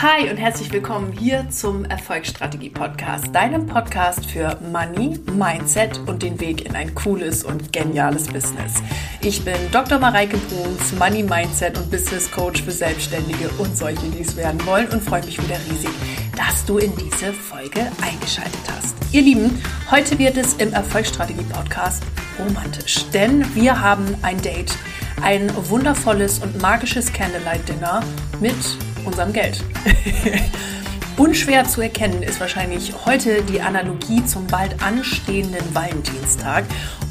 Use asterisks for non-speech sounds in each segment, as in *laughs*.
Hi und herzlich willkommen hier zum Erfolgsstrategie Podcast, deinem Podcast für Money, Mindset und den Weg in ein cooles und geniales Business. Ich bin Dr. Mareike Bruns, Money, Mindset und Business Coach für Selbstständige und solche, die es werden wollen und freue mich wieder riesig, dass du in diese Folge eingeschaltet hast. Ihr Lieben, heute wird es im Erfolgsstrategie Podcast romantisch, denn wir haben ein Date, ein wundervolles und magisches Candlelight Dinner mit unserem Geld. *laughs* Unschwer zu erkennen ist wahrscheinlich heute die Analogie zum bald anstehenden Valentinstag.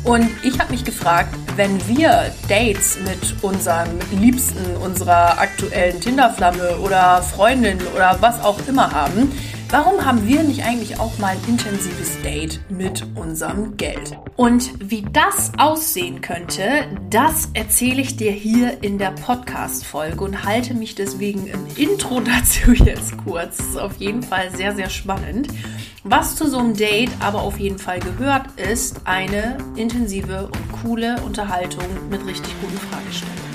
Und ich habe mich gefragt, wenn wir Dates mit unserem Liebsten, unserer aktuellen Tinderflamme oder Freundin oder was auch immer haben, Warum haben wir nicht eigentlich auch mal ein intensives Date mit unserem Geld? Und wie das aussehen könnte, das erzähle ich dir hier in der Podcast-Folge und halte mich deswegen im Intro *laughs* dazu jetzt kurz. Das ist auf jeden Fall sehr, sehr spannend. Was zu so einem Date aber auf jeden Fall gehört, ist eine intensive und coole Unterhaltung mit richtig guten Fragestellungen.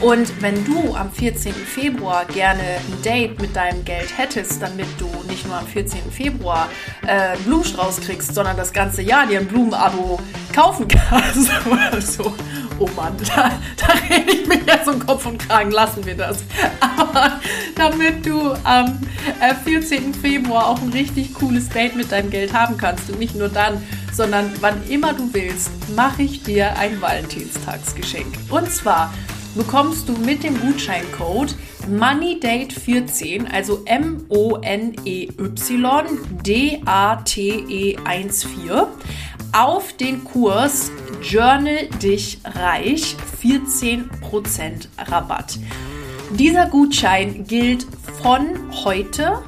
Und wenn du am 14. Februar gerne ein Date mit deinem Geld hättest, damit du nicht nur am 14. Februar äh, einen Blumenstrauß kriegst, sondern das ganze Jahr dir ein Blumenabo kaufen kannst *laughs* oder so. Oh Mann, *laughs* da, da rede ich mir jetzt um Kopf und Kragen, lassen wir das. *laughs* Aber damit du am 14. Äh, Februar auch ein richtig cooles Date mit deinem Geld haben kannst und nicht nur dann, sondern wann immer du willst, mache ich dir ein Valentinstagsgeschenk. Und zwar bekommst du mit dem Gutscheincode MONEYDATE14, also M-O-N-E-Y D-A-T-E 14, auf den Kurs Journal dich reich 14% Rabatt. Dieser Gutschein gilt von heute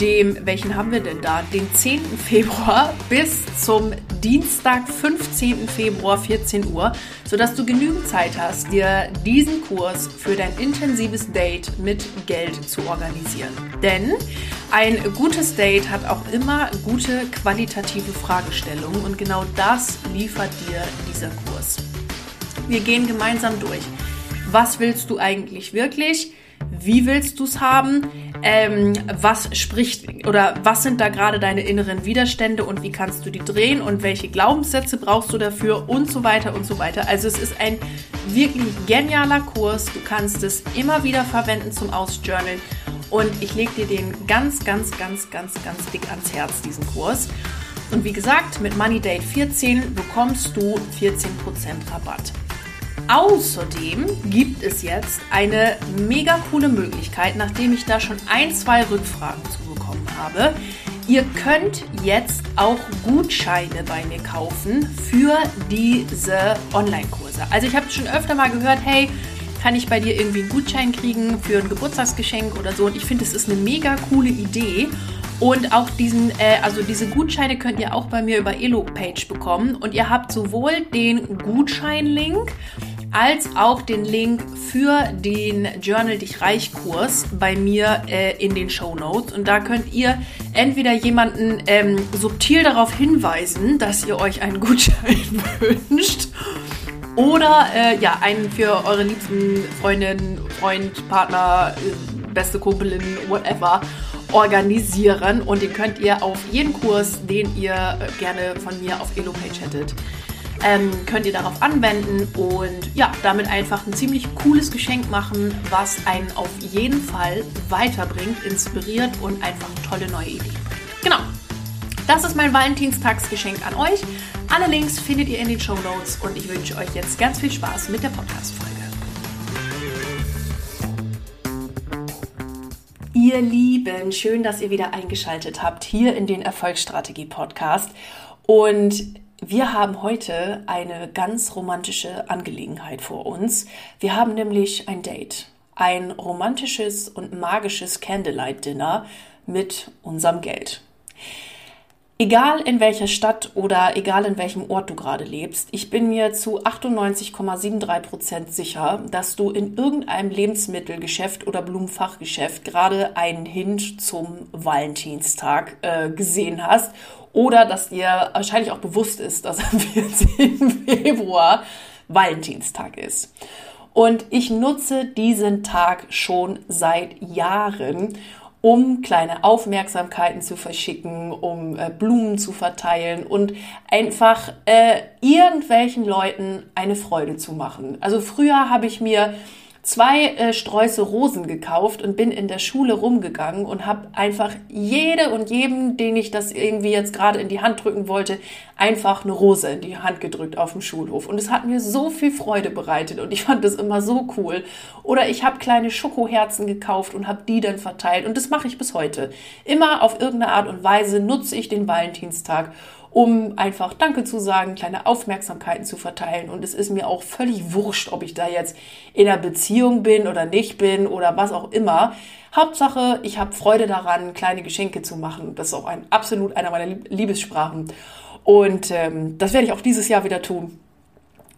dem, welchen haben wir denn da? Den 10. Februar *laughs* bis zum Dienstag, 15. Februar, 14 Uhr, sodass du genügend Zeit hast, dir diesen Kurs für dein intensives Date mit Geld zu organisieren. Denn ein gutes Date hat auch immer gute qualitative Fragestellungen und genau das liefert dir dieser Kurs. Wir gehen gemeinsam durch. Was willst du eigentlich wirklich? Wie willst du es haben? Ähm, was spricht oder was sind da gerade deine inneren Widerstände und wie kannst du die drehen und welche Glaubenssätze brauchst du dafür und so weiter und so weiter. Also es ist ein wirklich genialer Kurs. Du kannst es immer wieder verwenden zum Ausjournalen und ich lege dir den ganz, ganz, ganz, ganz, ganz dick ans Herz, diesen Kurs. Und wie gesagt, mit Money Date 14 bekommst du 14% Rabatt. Außerdem gibt es jetzt eine mega coole Möglichkeit, nachdem ich da schon ein, zwei Rückfragen zu bekommen habe. Ihr könnt jetzt auch Gutscheine bei mir kaufen für diese Online-Kurse. Also ich habe schon öfter mal gehört, hey, kann ich bei dir irgendwie einen Gutschein kriegen für ein Geburtstagsgeschenk oder so? Und ich finde, es ist eine mega coole Idee. Und auch diesen, äh, also diese Gutscheine könnt ihr auch bei mir über Elo-Page bekommen. Und ihr habt sowohl den Gutschein-Link als auch den Link für den Journal Dich Reich Kurs bei mir äh, in den Show Notes. Und da könnt ihr entweder jemanden ähm, subtil darauf hinweisen, dass ihr euch einen Gutschein *laughs* wünscht. Oder äh, ja, einen für eure liebsten Freundin, Freund, Partner, äh, beste Kumpelin, whatever organisieren. Und den könnt ihr auf jeden Kurs, den ihr äh, gerne von mir auf Elo-Page hättet, ähm, könnt ihr darauf anwenden und ja, damit einfach ein ziemlich cooles Geschenk machen, was einen auf jeden Fall weiterbringt, inspiriert und einfach tolle neue Ideen. Genau. Das ist mein Valentinstagsgeschenk an euch. Alle Links findet ihr in den Show Notes und ich wünsche euch jetzt ganz viel Spaß mit der Podcast-Folge. Ihr Lieben, schön, dass ihr wieder eingeschaltet habt hier in den Erfolgsstrategie Podcast. Und wir haben heute eine ganz romantische Angelegenheit vor uns. Wir haben nämlich ein Date. Ein romantisches und magisches Candlelight Dinner mit unserem Geld. Egal in welcher Stadt oder egal in welchem Ort du gerade lebst, ich bin mir zu 98,73 Prozent sicher, dass du in irgendeinem Lebensmittelgeschäft oder Blumenfachgeschäft gerade einen Hint zum Valentinstag äh, gesehen hast oder dass dir wahrscheinlich auch bewusst ist, dass am *laughs* 14. Februar Valentinstag ist. Und ich nutze diesen Tag schon seit Jahren um kleine Aufmerksamkeiten zu verschicken, um äh, Blumen zu verteilen und einfach äh, irgendwelchen Leuten eine Freude zu machen. Also früher habe ich mir zwei äh, Sträuße Rosen gekauft und bin in der Schule rumgegangen und habe einfach jede und jedem, den ich das irgendwie jetzt gerade in die Hand drücken wollte, einfach eine Rose in die Hand gedrückt auf dem Schulhof. Und es hat mir so viel Freude bereitet und ich fand das immer so cool. Oder ich habe kleine Schokoherzen gekauft und habe die dann verteilt und das mache ich bis heute. Immer auf irgendeine Art und Weise nutze ich den Valentinstag um einfach Danke zu sagen, kleine Aufmerksamkeiten zu verteilen. Und es ist mir auch völlig wurscht, ob ich da jetzt in einer Beziehung bin oder nicht bin oder was auch immer. Hauptsache, ich habe Freude daran, kleine Geschenke zu machen. Das ist auch ein absolut einer meiner Liebessprachen. Und ähm, das werde ich auch dieses Jahr wieder tun.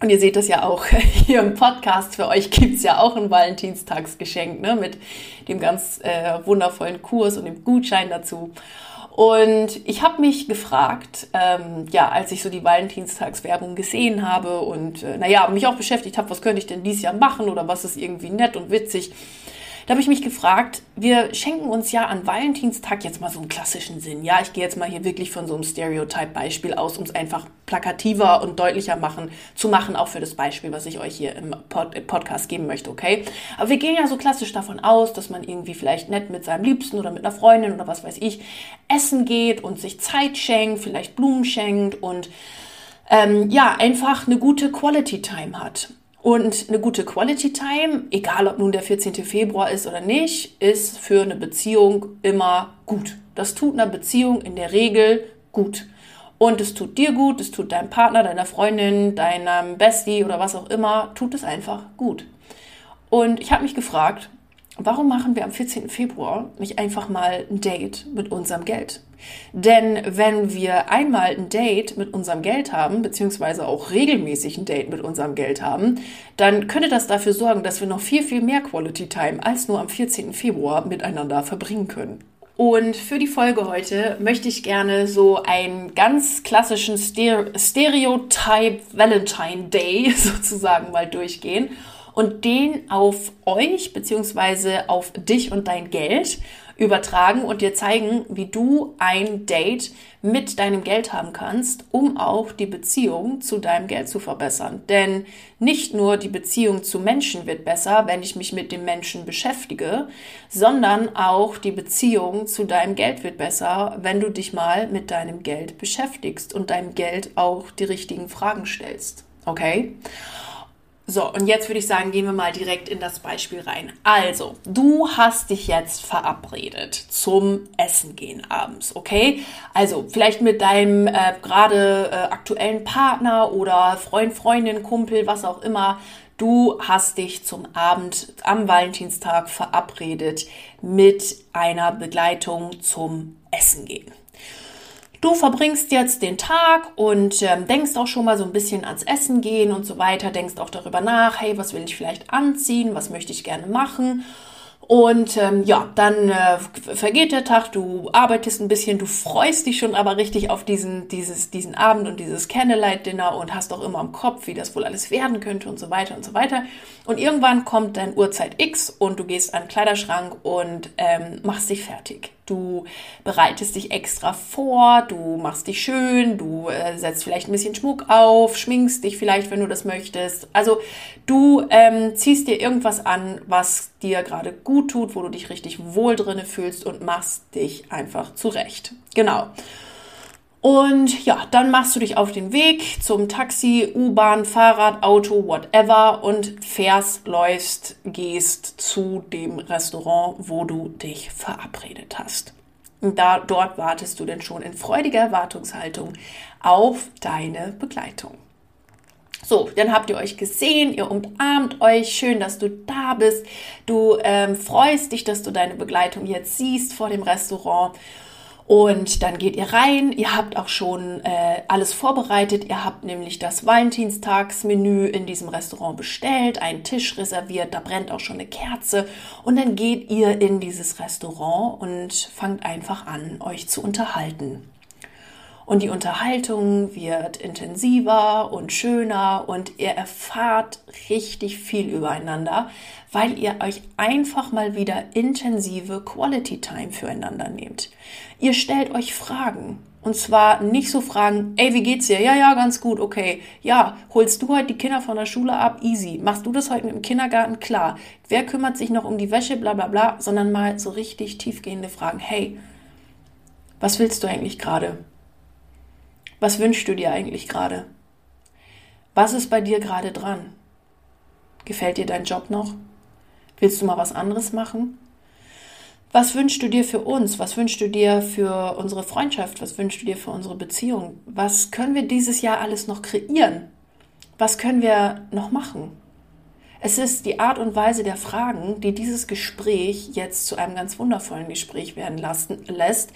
Und ihr seht das ja auch *laughs* hier im Podcast. Für euch gibt's ja auch ein Valentinstagsgeschenk ne, mit dem ganz äh, wundervollen Kurs und dem Gutschein dazu. Und ich habe mich gefragt, ähm, ja, als ich so die Valentinstagswerbung gesehen habe und äh, naja, mich auch beschäftigt habe, was könnte ich denn dieses Jahr machen oder was ist irgendwie nett und witzig, da habe ich mich gefragt, wir schenken uns ja an Valentinstag jetzt mal so einen klassischen Sinn. Ja, ich gehe jetzt mal hier wirklich von so einem Stereotype-Beispiel aus, um es einfach plakativer und deutlicher machen, zu machen, auch für das Beispiel, was ich euch hier im Pod Podcast geben möchte, okay? Aber wir gehen ja so klassisch davon aus, dass man irgendwie vielleicht nett mit seinem Liebsten oder mit einer Freundin oder was weiß ich essen geht und sich Zeit schenkt, vielleicht Blumen schenkt und ähm, ja, einfach eine gute Quality Time hat. Und eine gute Quality Time, egal ob nun der 14. Februar ist oder nicht, ist für eine Beziehung immer gut. Das tut einer Beziehung in der Regel gut. Und es tut dir gut, es tut deinem Partner, deiner Freundin, deinem Bestie oder was auch immer, tut es einfach gut. Und ich habe mich gefragt, warum machen wir am 14. Februar nicht einfach mal ein Date mit unserem Geld? Denn wenn wir einmal ein Date mit unserem Geld haben, beziehungsweise auch regelmäßig ein Date mit unserem Geld haben, dann könnte das dafür sorgen, dass wir noch viel, viel mehr Quality Time als nur am 14. Februar miteinander verbringen können. Und für die Folge heute möchte ich gerne so einen ganz klassischen Stereotype Valentine Day *laughs* sozusagen mal durchgehen und den auf euch beziehungsweise auf dich und dein Geld übertragen und dir zeigen, wie du ein Date mit deinem Geld haben kannst, um auch die Beziehung zu deinem Geld zu verbessern. Denn nicht nur die Beziehung zu Menschen wird besser, wenn ich mich mit dem Menschen beschäftige, sondern auch die Beziehung zu deinem Geld wird besser, wenn du dich mal mit deinem Geld beschäftigst und deinem Geld auch die richtigen Fragen stellst. Okay? So, und jetzt würde ich sagen, gehen wir mal direkt in das Beispiel rein. Also, du hast dich jetzt verabredet zum Essen gehen abends, okay? Also, vielleicht mit deinem äh, gerade äh, aktuellen Partner oder Freund, Freundin, Kumpel, was auch immer. Du hast dich zum Abend am Valentinstag verabredet mit einer Begleitung zum Essen gehen. Du verbringst jetzt den Tag und ähm, denkst auch schon mal so ein bisschen ans Essen gehen und so weiter, denkst auch darüber nach, hey, was will ich vielleicht anziehen, was möchte ich gerne machen. Und ähm, ja, dann äh, vergeht der Tag, du arbeitest ein bisschen, du freust dich schon aber richtig auf diesen, dieses, diesen Abend und dieses Candlelight-Dinner und hast auch immer im Kopf, wie das wohl alles werden könnte und so weiter und so weiter. Und irgendwann kommt dein Uhrzeit X und du gehst an den Kleiderschrank und ähm, machst dich fertig. Du bereitest dich extra vor, du machst dich schön, du äh, setzt vielleicht ein bisschen Schmuck auf, schminkst dich vielleicht, wenn du das möchtest. Also du ähm, ziehst dir irgendwas an, was dir gerade gut tut, wo du dich richtig wohl drinne fühlst und machst dich einfach zurecht. Genau. Und ja, dann machst du dich auf den Weg zum Taxi, U-Bahn, Fahrrad, Auto, whatever und fährst, läufst, gehst zu dem Restaurant, wo du dich verabredet hast. Und da, dort wartest du denn schon in freudiger Erwartungshaltung auf deine Begleitung. So, dann habt ihr euch gesehen, ihr umarmt euch, schön, dass du da bist. Du ähm, freust dich, dass du deine Begleitung jetzt siehst vor dem Restaurant und dann geht ihr rein. Ihr habt auch schon äh, alles vorbereitet. Ihr habt nämlich das Valentinstagsmenü in diesem Restaurant bestellt, einen Tisch reserviert, da brennt auch schon eine Kerze. Und dann geht ihr in dieses Restaurant und fangt einfach an, euch zu unterhalten. Und die Unterhaltung wird intensiver und schöner und ihr erfahrt richtig viel übereinander, weil ihr euch einfach mal wieder intensive Quality Time füreinander nehmt. Ihr stellt euch Fragen. Und zwar nicht so Fragen, ey, wie geht's dir? Ja, ja, ganz gut, okay. Ja, holst du heute die Kinder von der Schule ab? Easy. Machst du das heute mit dem Kindergarten? Klar. Wer kümmert sich noch um die Wäsche? Bla, bla, bla. Sondern mal so richtig tiefgehende Fragen. Hey, was willst du eigentlich gerade? Was wünschst du dir eigentlich gerade? Was ist bei dir gerade dran? Gefällt dir dein Job noch? Willst du mal was anderes machen? Was wünschst du dir für uns? Was wünschst du dir für unsere Freundschaft? Was wünschst du dir für unsere Beziehung? Was können wir dieses Jahr alles noch kreieren? Was können wir noch machen? Es ist die Art und Weise der Fragen, die dieses Gespräch jetzt zu einem ganz wundervollen Gespräch werden lassen, lässt,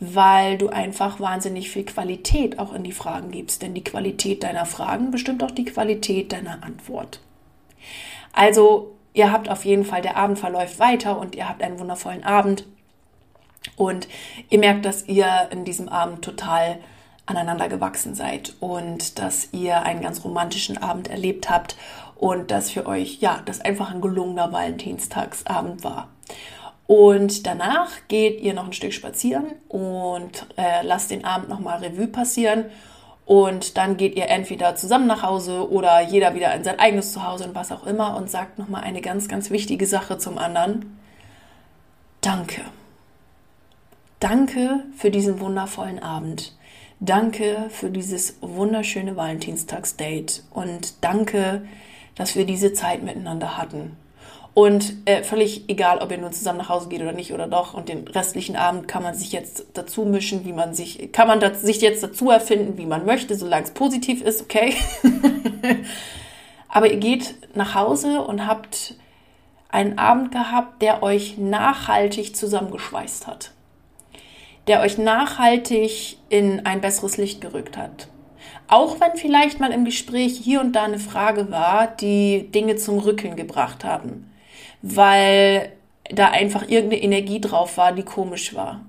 weil du einfach wahnsinnig viel Qualität auch in die Fragen gibst. Denn die Qualität deiner Fragen bestimmt auch die Qualität deiner Antwort. Also, ihr habt auf jeden Fall, der Abend verläuft weiter und ihr habt einen wundervollen Abend. Und ihr merkt, dass ihr in diesem Abend total aneinander gewachsen seid und dass ihr einen ganz romantischen Abend erlebt habt und dass für euch, ja, das einfach ein gelungener Valentinstagsabend war. Und danach geht ihr noch ein Stück spazieren und äh, lasst den Abend nochmal Revue passieren. Und dann geht ihr entweder zusammen nach Hause oder jeder wieder in sein eigenes Zuhause und was auch immer und sagt nochmal eine ganz, ganz wichtige Sache zum anderen. Danke. Danke für diesen wundervollen Abend. Danke für dieses wunderschöne Valentinstagsdate und danke, dass wir diese Zeit miteinander hatten. Und äh, völlig egal, ob ihr nun zusammen nach Hause geht oder nicht oder doch. Und den restlichen Abend kann man sich jetzt dazu mischen, wie man sich, kann man das, sich jetzt dazu erfinden, wie man möchte, solange es positiv ist, okay. *laughs* Aber ihr geht nach Hause und habt einen Abend gehabt, der euch nachhaltig zusammengeschweißt hat. Der euch nachhaltig in ein besseres Licht gerückt hat. Auch wenn vielleicht mal im Gespräch hier und da eine Frage war, die Dinge zum Rückeln gebracht haben, weil da einfach irgendeine Energie drauf war, die komisch war.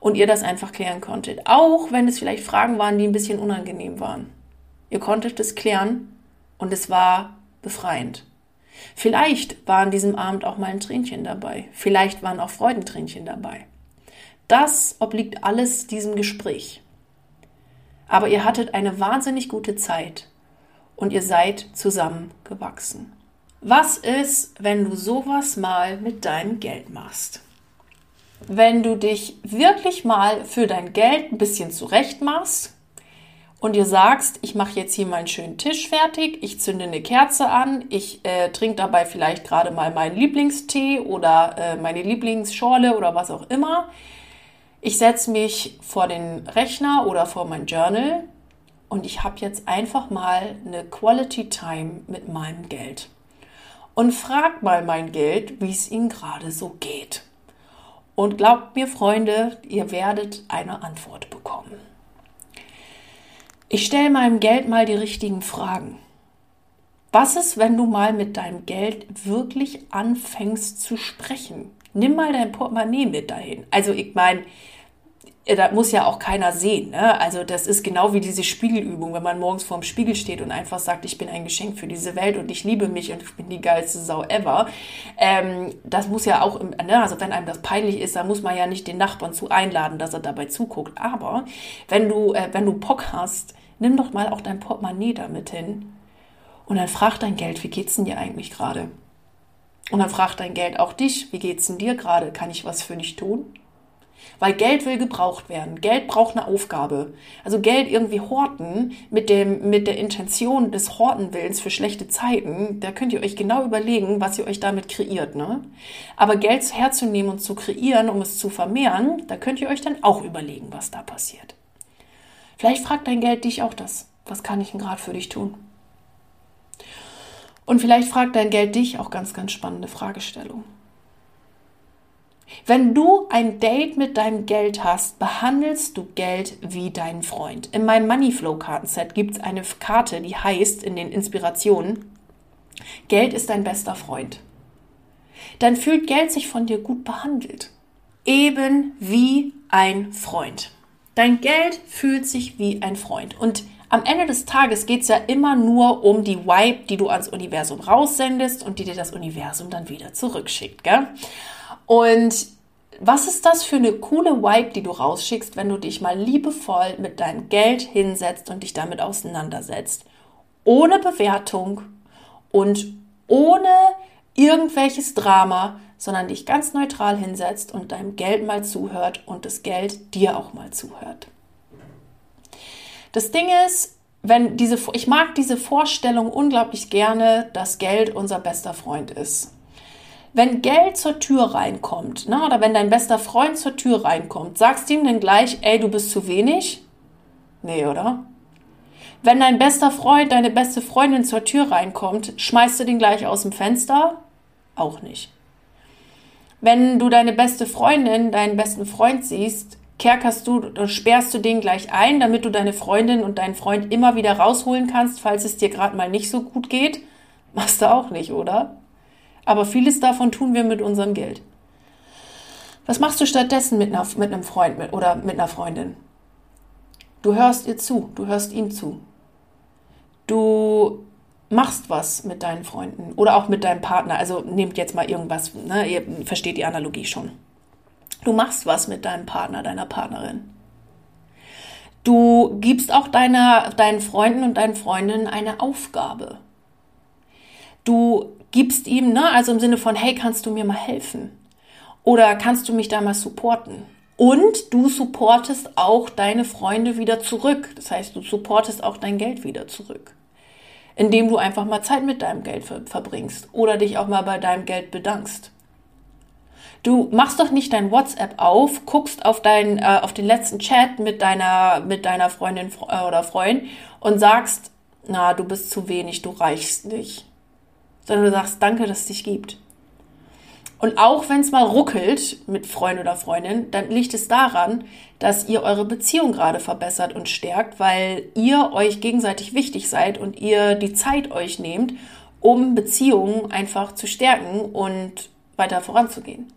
Und ihr das einfach klären konntet. Auch wenn es vielleicht Fragen waren, die ein bisschen unangenehm waren. Ihr konntet es klären und es war befreiend. Vielleicht war an diesem Abend auch mal ein Tränchen dabei. Vielleicht waren auch Freudentränchen dabei. Das obliegt alles diesem Gespräch aber ihr hattet eine wahnsinnig gute Zeit und ihr seid zusammengewachsen. Was ist, wenn du sowas mal mit deinem Geld machst? Wenn du dich wirklich mal für dein Geld ein bisschen zurecht machst und dir sagst, ich mache jetzt hier meinen schönen Tisch fertig, ich zünde eine Kerze an, ich äh, trinke dabei vielleicht gerade mal meinen Lieblingstee oder äh, meine Lieblingsschorle oder was auch immer, ich setze mich vor den Rechner oder vor mein Journal und ich habe jetzt einfach mal eine Quality Time mit meinem Geld. Und frag mal mein Geld, wie es ihm gerade so geht. Und glaubt mir, Freunde, ihr werdet eine Antwort bekommen. Ich stelle meinem Geld mal die richtigen Fragen. Was ist, wenn du mal mit deinem Geld wirklich anfängst zu sprechen? Nimm mal dein Portemonnaie mit dahin. Also ich meine, da muss ja auch keiner sehen. Ne? Also das ist genau wie diese Spiegelübung, wenn man morgens vorm Spiegel steht und einfach sagt, ich bin ein Geschenk für diese Welt und ich liebe mich und ich bin die geilste Sau ever. Ähm, das muss ja auch, im, ne? also wenn einem das peinlich ist, dann muss man ja nicht den Nachbarn zu einladen, dass er dabei zuguckt. Aber wenn du, äh, wenn du Bock hast, nimm doch mal auch dein Portemonnaie damit hin und dann frag dein Geld, wie geht's denn dir eigentlich gerade? Und dann fragt dein Geld auch dich, wie geht's denn dir gerade? Kann ich was für dich tun? Weil Geld will gebraucht werden. Geld braucht eine Aufgabe. Also Geld irgendwie horten mit, dem, mit der Intention des Hortenwillens für schlechte Zeiten, da könnt ihr euch genau überlegen, was ihr euch damit kreiert. Ne? Aber Geld herzunehmen und zu kreieren, um es zu vermehren, da könnt ihr euch dann auch überlegen, was da passiert. Vielleicht fragt dein Geld dich auch das. Was kann ich denn gerade für dich tun? Und vielleicht fragt dein Geld dich auch ganz, ganz spannende Fragestellungen. Wenn du ein Date mit deinem Geld hast, behandelst du Geld wie deinen Freund. In meinem Moneyflow-Kartenset gibt es eine Karte, die heißt in den Inspirationen, Geld ist dein bester Freund. Dann fühlt Geld sich von dir gut behandelt. Eben wie ein Freund. Dein Geld fühlt sich wie ein Freund. Und am Ende des Tages geht es ja immer nur um die Vibe, die du ans Universum raussendest und die dir das Universum dann wieder zurückschickt. Gell? Und was ist das für eine coole Vibe, die du rausschickst, wenn du dich mal liebevoll mit deinem Geld hinsetzt und dich damit auseinandersetzt? Ohne Bewertung und ohne irgendwelches Drama, sondern dich ganz neutral hinsetzt und deinem Geld mal zuhört und das Geld dir auch mal zuhört. Das Ding ist, wenn diese, ich mag diese Vorstellung unglaublich gerne, dass Geld unser bester Freund ist. Wenn Geld zur Tür reinkommt, ne, oder wenn dein bester Freund zur Tür reinkommt, sagst du ihm denn gleich, ey, du bist zu wenig? Nee, oder? Wenn dein bester Freund, deine beste Freundin zur Tür reinkommt, schmeißt du den gleich aus dem Fenster? Auch nicht. Wenn du deine beste Freundin, deinen besten Freund siehst, kerkerst du oder sperrst du den gleich ein, damit du deine Freundin und deinen Freund immer wieder rausholen kannst, falls es dir gerade mal nicht so gut geht? *laughs* Machst du auch nicht, oder? Aber vieles davon tun wir mit unserem Geld. Was machst du stattdessen mit, einer, mit einem Freund mit, oder mit einer Freundin? Du hörst ihr zu, du hörst ihm zu. Du machst was mit deinen Freunden oder auch mit deinem Partner. Also nehmt jetzt mal irgendwas, ne? ihr versteht die Analogie schon. Du machst was mit deinem Partner, deiner Partnerin. Du gibst auch deiner, deinen Freunden und deinen Freundinnen eine Aufgabe. Du gibst ihm, ne, also im Sinne von, hey, kannst du mir mal helfen? Oder kannst du mich da mal supporten? Und du supportest auch deine Freunde wieder zurück. Das heißt, du supportest auch dein Geld wieder zurück. Indem du einfach mal Zeit mit deinem Geld verbringst oder dich auch mal bei deinem Geld bedankst. Du machst doch nicht dein WhatsApp auf, guckst auf, dein, äh, auf den letzten Chat mit deiner, mit deiner Freundin äh, oder Freund und sagst, na, du bist zu wenig, du reichst nicht. Sondern du sagst, danke, dass es dich gibt. Und auch wenn es mal ruckelt mit Freund oder Freundin, dann liegt es daran, dass ihr eure Beziehung gerade verbessert und stärkt, weil ihr euch gegenseitig wichtig seid und ihr die Zeit euch nehmt, um Beziehungen einfach zu stärken und weiter voranzugehen.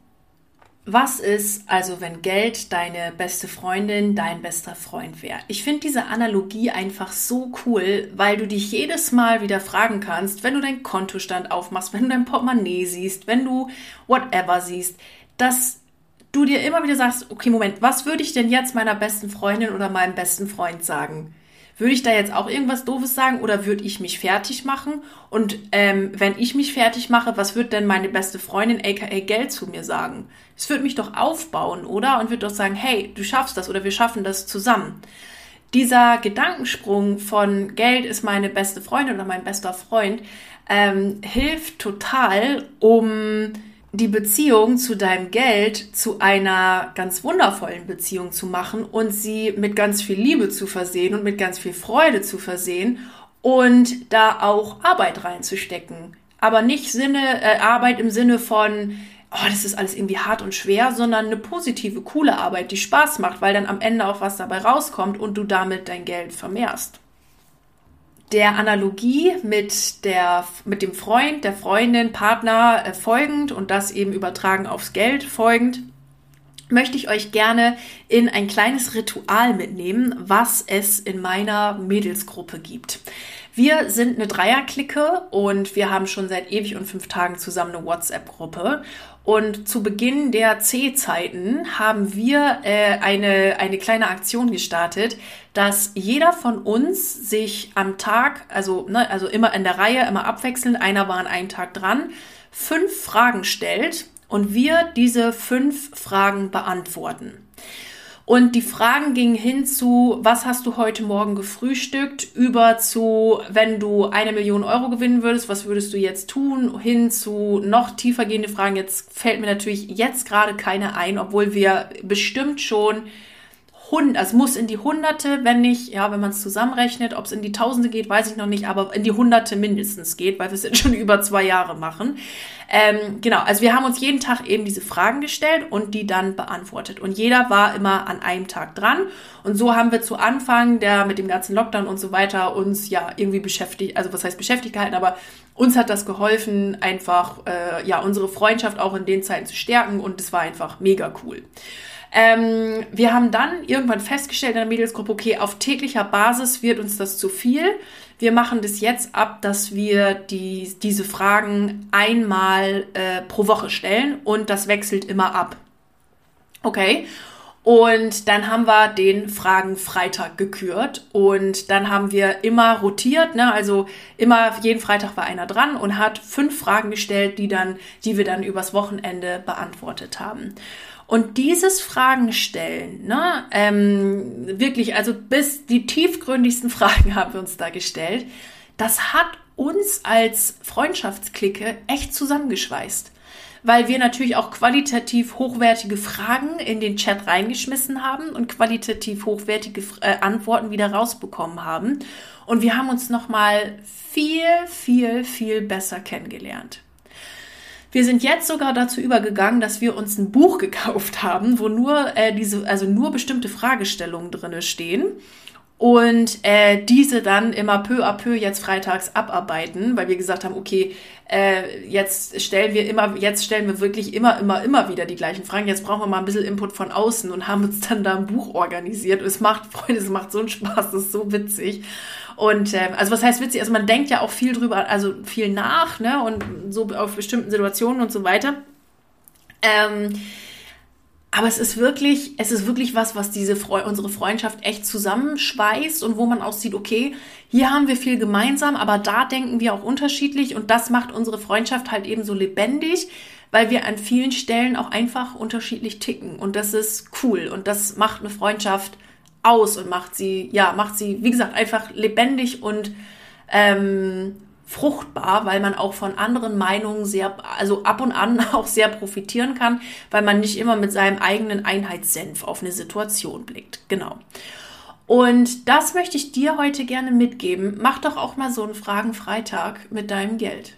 Was ist also, wenn Geld deine beste Freundin, dein bester Freund wäre? Ich finde diese Analogie einfach so cool, weil du dich jedes Mal wieder fragen kannst, wenn du deinen Kontostand aufmachst, wenn du dein Portemonnaie siehst, wenn du whatever siehst, dass du dir immer wieder sagst, okay, Moment, was würde ich denn jetzt meiner besten Freundin oder meinem besten Freund sagen? Würde ich da jetzt auch irgendwas Doofes sagen oder würde ich mich fertig machen? Und ähm, wenn ich mich fertig mache, was wird denn meine beste Freundin, aka Geld, zu mir sagen? Es wird mich doch aufbauen, oder? Und wird doch sagen, hey, du schaffst das oder wir schaffen das zusammen. Dieser Gedankensprung von Geld ist meine beste Freundin oder mein bester Freund ähm, hilft total, um die Beziehung zu deinem Geld zu einer ganz wundervollen Beziehung zu machen und sie mit ganz viel Liebe zu versehen und mit ganz viel Freude zu versehen und da auch Arbeit reinzustecken. Aber nicht Sinne, äh, Arbeit im Sinne von, oh, das ist alles irgendwie hart und schwer, sondern eine positive, coole Arbeit, die Spaß macht, weil dann am Ende auch was dabei rauskommt und du damit dein Geld vermehrst der Analogie mit, der, mit dem Freund, der Freundin, Partner äh, folgend und das eben übertragen aufs Geld folgend, möchte ich euch gerne in ein kleines Ritual mitnehmen, was es in meiner Mädelsgruppe gibt. Wir sind eine Dreierklicke und wir haben schon seit ewig und fünf Tagen zusammen eine WhatsApp-Gruppe. Und zu Beginn der C-Zeiten haben wir äh, eine, eine kleine Aktion gestartet, dass jeder von uns sich am Tag, also, ne, also immer in der Reihe, immer abwechselnd, einer war an einem Tag dran, fünf Fragen stellt und wir diese fünf Fragen beantworten. Und die Fragen gingen hin zu, was hast du heute Morgen gefrühstückt, über zu, wenn du eine Million Euro gewinnen würdest, was würdest du jetzt tun, hin zu noch tiefer gehende Fragen. Jetzt fällt mir natürlich jetzt gerade keine ein, obwohl wir bestimmt schon Hund, also muss in die Hunderte, wenn nicht, ja, wenn man es zusammenrechnet, ob es in die Tausende geht, weiß ich noch nicht, aber in die Hunderte mindestens geht, weil wir es jetzt schon *laughs* über zwei Jahre machen. Ähm, genau, also wir haben uns jeden Tag eben diese Fragen gestellt und die dann beantwortet. Und jeder war immer an einem Tag dran. Und so haben wir zu Anfang der mit dem ganzen Lockdown und so weiter uns ja irgendwie beschäftigt, also was heißt beschäftigt gehalten, aber uns hat das geholfen, einfach äh, ja unsere Freundschaft auch in den Zeiten zu stärken und es war einfach mega cool. Ähm, wir haben dann irgendwann festgestellt in der Mädelsgruppe, okay, auf täglicher Basis wird uns das zu viel. Wir machen das jetzt ab, dass wir die, diese Fragen einmal äh, pro Woche stellen und das wechselt immer ab. Okay. Und dann haben wir den Fragen-Freitag gekürt und dann haben wir immer rotiert, ne? also immer jeden Freitag war einer dran und hat fünf Fragen gestellt, die dann, die wir dann übers Wochenende beantwortet haben. Und dieses Fragen stellen, ne, ähm, wirklich, also bis die tiefgründigsten *laughs* Fragen haben wir uns da gestellt, das hat uns als Freundschaftsklicke echt zusammengeschweißt weil wir natürlich auch qualitativ hochwertige Fragen in den Chat reingeschmissen haben und qualitativ hochwertige äh, Antworten wieder rausbekommen haben. Und wir haben uns nochmal viel, viel, viel besser kennengelernt. Wir sind jetzt sogar dazu übergegangen, dass wir uns ein Buch gekauft haben, wo nur äh, diese, also nur bestimmte Fragestellungen drinne stehen und äh, diese dann immer peu à peu jetzt freitags abarbeiten, weil wir gesagt haben, okay, äh, jetzt stellen wir immer, jetzt stellen wir wirklich immer, immer, immer wieder die gleichen Fragen. Jetzt brauchen wir mal ein bisschen Input von außen und haben uns dann da ein Buch organisiert. Und es macht, *laughs* Freunde, es macht so einen Spaß, das ist so witzig. Und äh, also was heißt witzig? Also man denkt ja auch viel drüber, also viel nach, ne? Und so auf bestimmten Situationen und so weiter. Ähm, aber es ist wirklich, es ist wirklich was, was diese Fre unsere Freundschaft echt zusammenschweißt und wo man auch sieht, okay, hier haben wir viel gemeinsam, aber da denken wir auch unterschiedlich und das macht unsere Freundschaft halt eben so lebendig, weil wir an vielen Stellen auch einfach unterschiedlich ticken und das ist cool und das macht eine Freundschaft aus und macht sie, ja, macht sie, wie gesagt, einfach lebendig und ähm, fruchtbar, weil man auch von anderen Meinungen sehr, also ab und an *laughs* auch sehr profitieren kann, weil man nicht immer mit seinem eigenen Einheitssenf auf eine Situation blickt. Genau. Und das möchte ich dir heute gerne mitgeben. Mach doch auch mal so einen Fragen-Freitag mit deinem Geld.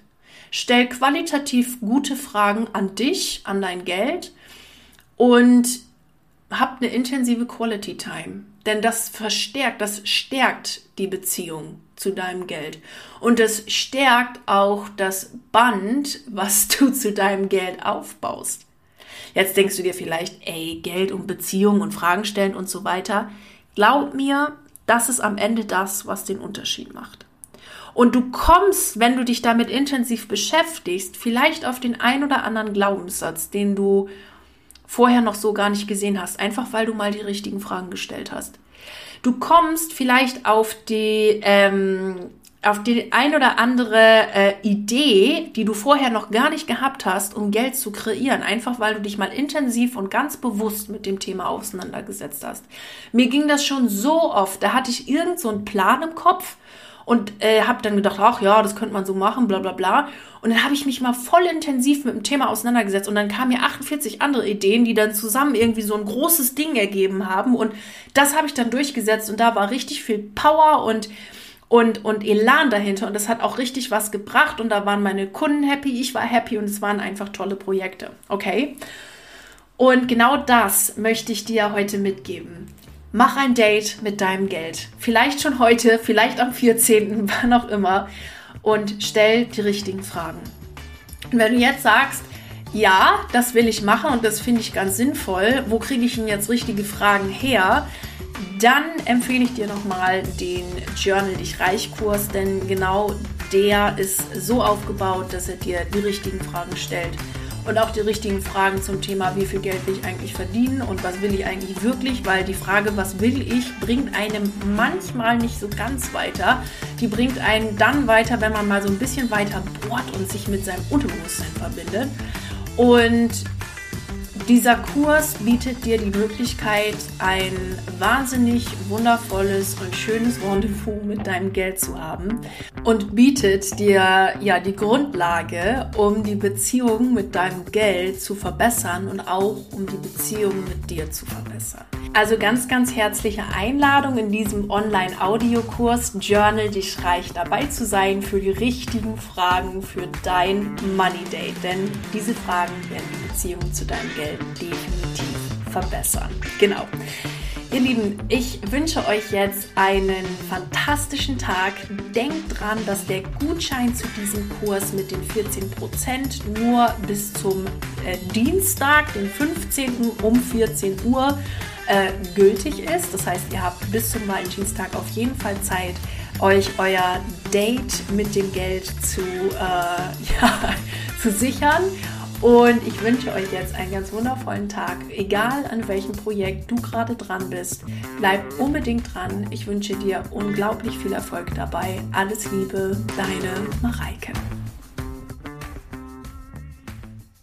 Stell qualitativ gute Fragen an dich, an dein Geld und hab eine intensive Quality Time. Denn das verstärkt, das stärkt die Beziehung zu deinem Geld. Und es stärkt auch das Band, was du zu deinem Geld aufbaust. Jetzt denkst du dir vielleicht, ey, Geld und Beziehung und Fragen stellen und so weiter. Glaub mir, das ist am Ende das, was den Unterschied macht. Und du kommst, wenn du dich damit intensiv beschäftigst, vielleicht auf den ein oder anderen Glaubenssatz, den du vorher noch so gar nicht gesehen hast, einfach weil du mal die richtigen Fragen gestellt hast. Du kommst vielleicht auf die, ähm, auf die ein oder andere äh, Idee, die du vorher noch gar nicht gehabt hast, um Geld zu kreieren, einfach weil du dich mal intensiv und ganz bewusst mit dem Thema auseinandergesetzt hast. Mir ging das schon so oft, da hatte ich irgend so einen Plan im Kopf und äh, habe dann gedacht, ach ja, das könnte man so machen, bla bla bla. Und dann habe ich mich mal voll intensiv mit dem Thema auseinandergesetzt und dann kamen mir 48 andere Ideen, die dann zusammen irgendwie so ein großes Ding ergeben haben. Und das habe ich dann durchgesetzt und da war richtig viel Power und und, und Elan dahinter. Und das hat auch richtig was gebracht. Und da waren meine Kunden happy, ich war happy und es waren einfach tolle Projekte. Okay? Und genau das möchte ich dir heute mitgeben. Mach ein Date mit deinem Geld. Vielleicht schon heute, vielleicht am 14., *laughs* wann auch immer. Und stell die richtigen Fragen. Und wenn du jetzt sagst, ja, das will ich machen und das finde ich ganz sinnvoll, wo kriege ich denn jetzt richtige Fragen her? Dann empfehle ich dir nochmal den Journal Dich Reich Kurs, denn genau der ist so aufgebaut, dass er dir die richtigen Fragen stellt und auch die richtigen Fragen zum Thema, wie viel Geld will ich eigentlich verdienen und was will ich eigentlich wirklich, weil die Frage, was will ich, bringt einem manchmal nicht so ganz weiter. Die bringt einen dann weiter, wenn man mal so ein bisschen weiter bohrt und sich mit seinem Unterbewusstsein verbindet. Und dieser Kurs bietet dir die Möglichkeit, ein wahnsinnig wundervolles und schönes Rendezvous mit deinem Geld zu haben und bietet dir ja die Grundlage, um die Beziehung mit deinem Geld zu verbessern und auch um die Beziehung mit dir zu verbessern. Also ganz, ganz herzliche Einladung in diesem Online-Audiokurs Journal dich reich dabei zu sein für die richtigen Fragen für dein Money Date. Denn diese Fragen werden die Beziehung zu deinem Geld definitiv verbessern. Genau. Ihr Lieben, ich wünsche euch jetzt einen fantastischen Tag. Denkt dran, dass der Gutschein zu diesem Kurs mit den 14% nur bis zum äh, Dienstag, den 15. um 14 Uhr äh, gültig ist. Das heißt, ihr habt bis zum Valentinstag auf jeden Fall Zeit, euch euer Date mit dem Geld zu, äh, *laughs* ja, zu sichern. Und ich wünsche euch jetzt einen ganz wundervollen Tag. Egal an welchem Projekt du gerade dran bist, bleib unbedingt dran. Ich wünsche dir unglaublich viel Erfolg dabei. Alles Liebe, deine Mareike.